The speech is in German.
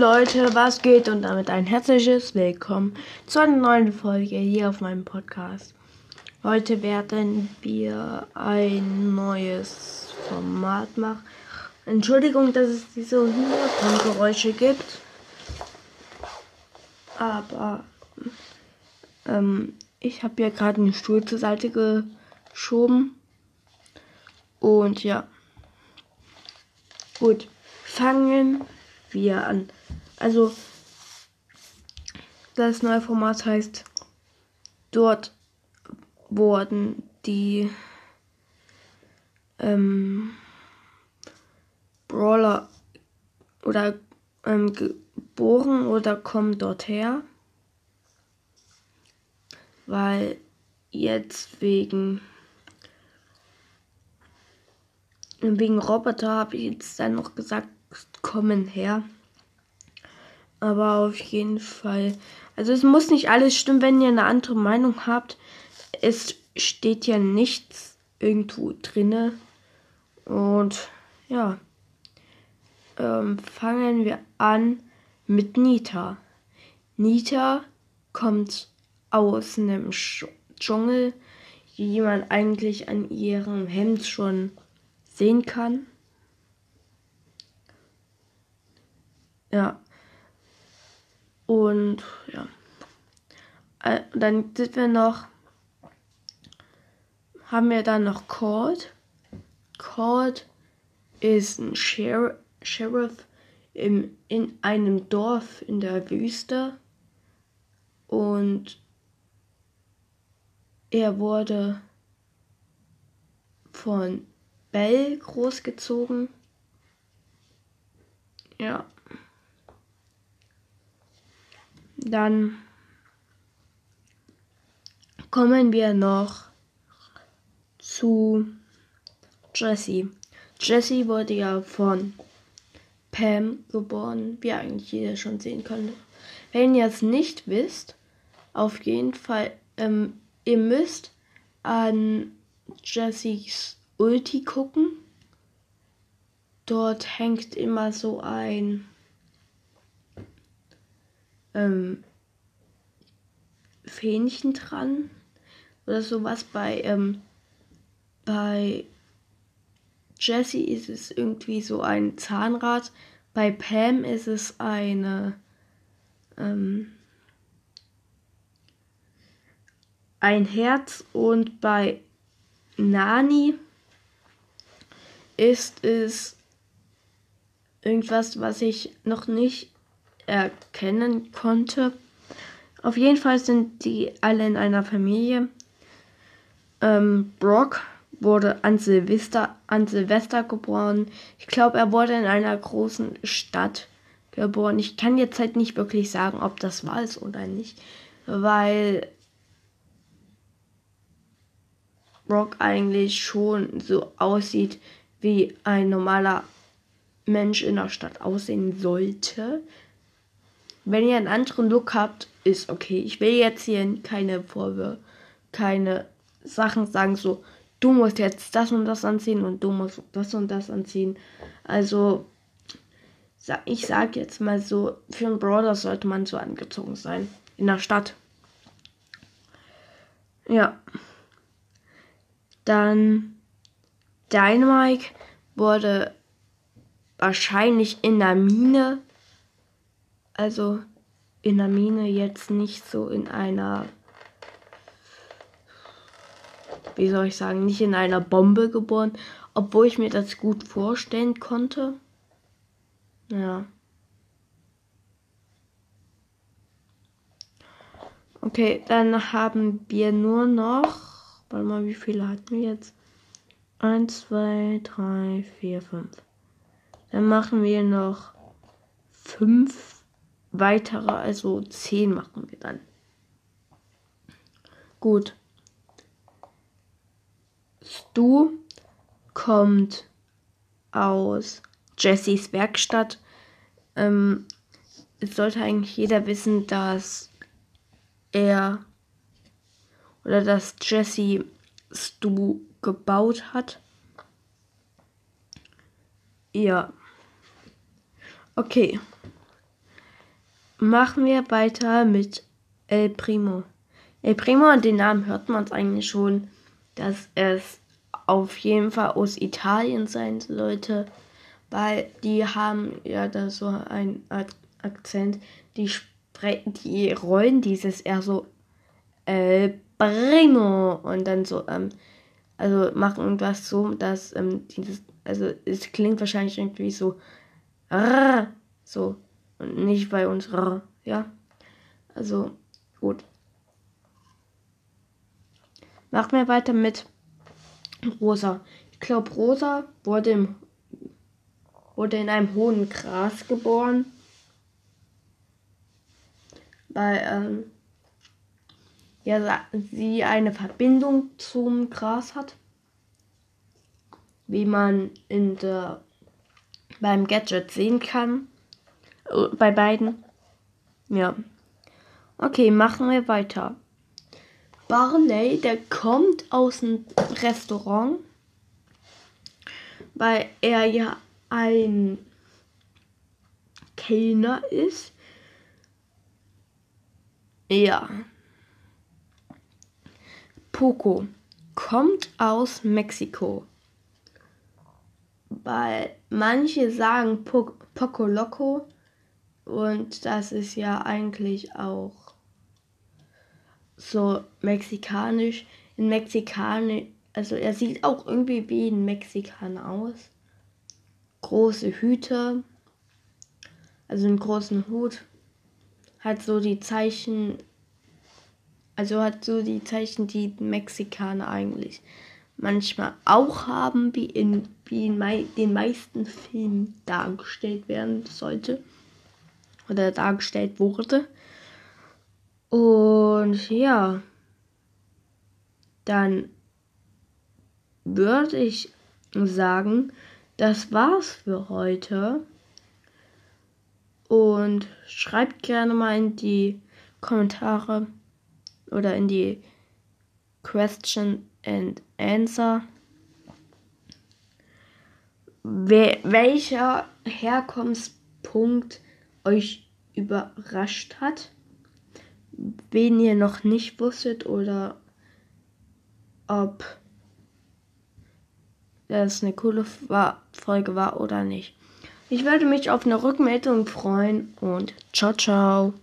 Leute, was geht und damit ein herzliches Willkommen zu einer neuen Folge hier auf meinem Podcast. Heute werden wir ein neues Format machen. Entschuldigung, dass es diese Hintergrundgeräusche gibt, aber ähm, ich habe ja gerade einen Stuhl zur Seite geschoben und ja, gut, fangen wir an. Also, das neue Format heißt, dort wurden die ähm, Brawler oder ähm, geboren oder kommen dort her. Weil jetzt wegen wegen Roboter habe ich jetzt dann noch gesagt, kommen her. Aber auf jeden Fall. Also es muss nicht alles stimmen, wenn ihr eine andere Meinung habt. Es steht ja nichts irgendwo drinne. Und ja. Ähm, fangen wir an mit Nita. Nita kommt aus einem Dschungel, wie man eigentlich an ihrem Hemd schon sehen kann. Ja. Und ja. Äh, dann sind wir noch. Haben wir dann noch Cold. Cold ist ein Sher Sheriff im, in einem Dorf in der Wüste. Und er wurde von Bell großgezogen. Ja. Dann kommen wir noch zu Jessie. Jessie wurde ja von Pam geboren, wie eigentlich jeder schon sehen konnte. Wenn ihr es nicht wisst, auf jeden Fall, ähm, ihr müsst an Jessies Ulti gucken. Dort hängt immer so ein ähm, Fähnchen dran oder sowas. Bei, ähm, bei Jessie ist es irgendwie so ein Zahnrad. Bei Pam ist es eine ähm, ein Herz und bei Nani ist es irgendwas, was ich noch nicht erkennen konnte. Auf jeden Fall sind die alle in einer Familie. Ähm, Brock wurde an Silvester, an Silvester geboren. Ich glaube, er wurde in einer großen Stadt geboren. Ich kann jetzt halt nicht wirklich sagen, ob das wahr ist oder nicht, weil Brock eigentlich schon so aussieht wie ein normaler Mensch in der Stadt aussehen sollte. Wenn ihr einen anderen Look habt, ist okay. Ich will jetzt hier keine Vorwürfe, keine Sachen sagen, so, du musst jetzt das und das anziehen und du musst das und das anziehen. Also, ich sag jetzt mal so, für einen Brawler sollte man so angezogen sein. In der Stadt. Ja. Dann Dynamite wurde wahrscheinlich in der Mine, also in der Mine jetzt nicht so in einer, wie soll ich sagen, nicht in einer Bombe geboren, obwohl ich mir das gut vorstellen konnte. Ja. Okay, dann haben wir nur noch, warte mal, wie viele hatten wir jetzt? 1, 2, 3, 4, 5. Dann machen wir noch 5 weitere, also 10 machen wir dann. Gut. Stu kommt aus Jessys Werkstatt. Ähm, es sollte eigentlich jeder wissen, dass er oder dass Jesse Stu gebaut hat. Ja. Okay. Machen wir weiter mit El Primo. El Primo, den Namen hört man eigentlich schon, dass es auf jeden Fall aus Italien sein sollte, weil die haben ja da so einen Akzent, die, die rollen dieses eher so El Primo und dann so, ähm, also machen irgendwas so, dass ähm, dieses, also es klingt wahrscheinlich irgendwie so, so und nicht bei uns, ja. Also gut. Machen wir weiter mit Rosa. Ich glaube, Rosa wurde, im, wurde in einem hohen Gras geboren. Weil ähm, ja, sie eine Verbindung zum Gras hat. Wie man in der, beim Gadget sehen kann. Bei beiden. Ja. Okay, machen wir weiter. Barley, der kommt aus dem Restaurant, weil er ja ein Kellner ist. Ja. Poco kommt aus Mexiko. Weil manche sagen Poco Loco und das ist ja eigentlich auch so mexikanisch. In Mexikanisch, also er sieht auch irgendwie wie ein Mexikaner aus. Große Hüte, also einen großen Hut. Hat so die Zeichen, also hat so die Zeichen, die Mexikaner eigentlich manchmal auch haben, wie in, wie in mei den meisten Filmen dargestellt werden sollte oder dargestellt wurde. Und ja, dann würde ich sagen, das war's für heute. Und schreibt gerne mal in die Kommentare oder in die Question and Answer, welcher Herkunftspunkt euch überrascht hat, wen ihr noch nicht wusstet oder ob das eine coole Folge war oder nicht. Ich würde mich auf eine Rückmeldung freuen und ciao, ciao.